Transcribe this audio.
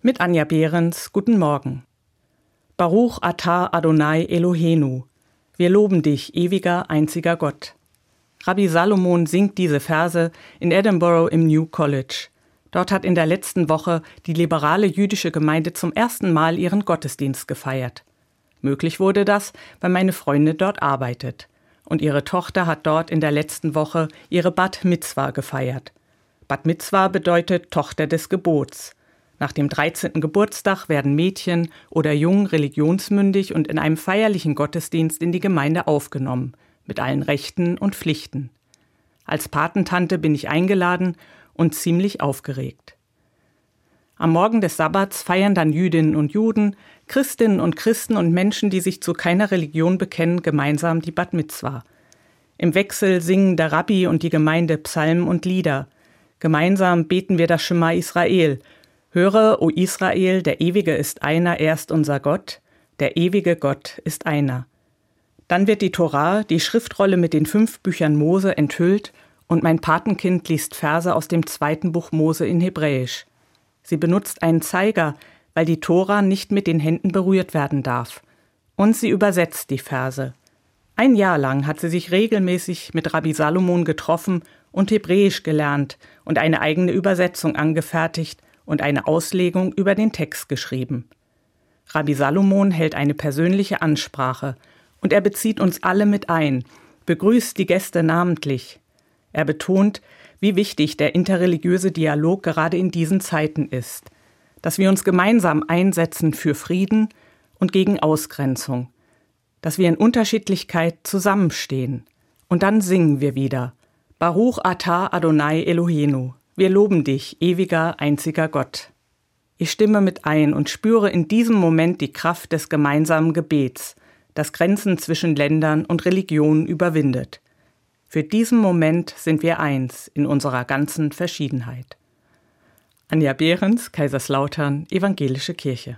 Mit Anja Behrens, guten Morgen. Baruch Atah Adonai Elohenu. Wir loben dich, ewiger, einziger Gott. Rabbi Salomon singt diese Verse in Edinburgh im New College. Dort hat in der letzten Woche die liberale jüdische Gemeinde zum ersten Mal ihren Gottesdienst gefeiert. Möglich wurde das, weil meine Freundin dort arbeitet. Und ihre Tochter hat dort in der letzten Woche ihre Bat Mitzwa gefeiert. Bat Mitzwa bedeutet Tochter des Gebots. Nach dem 13. Geburtstag werden Mädchen oder Jungen religionsmündig und in einem feierlichen Gottesdienst in die Gemeinde aufgenommen, mit allen Rechten und Pflichten. Als Patentante bin ich eingeladen und ziemlich aufgeregt. Am Morgen des Sabbats feiern dann Jüdinnen und Juden, Christinnen und Christen und Menschen, die sich zu keiner Religion bekennen, gemeinsam die Bat Mitzwa. Im Wechsel singen der Rabbi und die Gemeinde Psalmen und Lieder. Gemeinsam beten wir das Schema Israel – Höre, o Israel, der Ewige ist einer, er ist unser Gott, der ewige Gott ist einer. Dann wird die Torah, die Schriftrolle mit den fünf Büchern Mose, enthüllt und mein Patenkind liest Verse aus dem zweiten Buch Mose in Hebräisch. Sie benutzt einen Zeiger, weil die Tora nicht mit den Händen berührt werden darf. Und sie übersetzt die Verse. Ein Jahr lang hat sie sich regelmäßig mit Rabbi Salomon getroffen und Hebräisch gelernt und eine eigene Übersetzung angefertigt, und eine Auslegung über den Text geschrieben. Rabbi Salomon hält eine persönliche Ansprache und er bezieht uns alle mit ein, begrüßt die Gäste namentlich. Er betont, wie wichtig der interreligiöse Dialog gerade in diesen Zeiten ist, dass wir uns gemeinsam einsetzen für Frieden und gegen Ausgrenzung, dass wir in Unterschiedlichkeit zusammenstehen. Und dann singen wir wieder. Baruch Atah Adonai Elohenu. Wir loben dich, ewiger, einziger Gott. Ich stimme mit ein und spüre in diesem Moment die Kraft des gemeinsamen Gebets, das Grenzen zwischen Ländern und Religionen überwindet. Für diesen Moment sind wir eins in unserer ganzen Verschiedenheit. Anja Behrens, Kaiserslautern, Evangelische Kirche.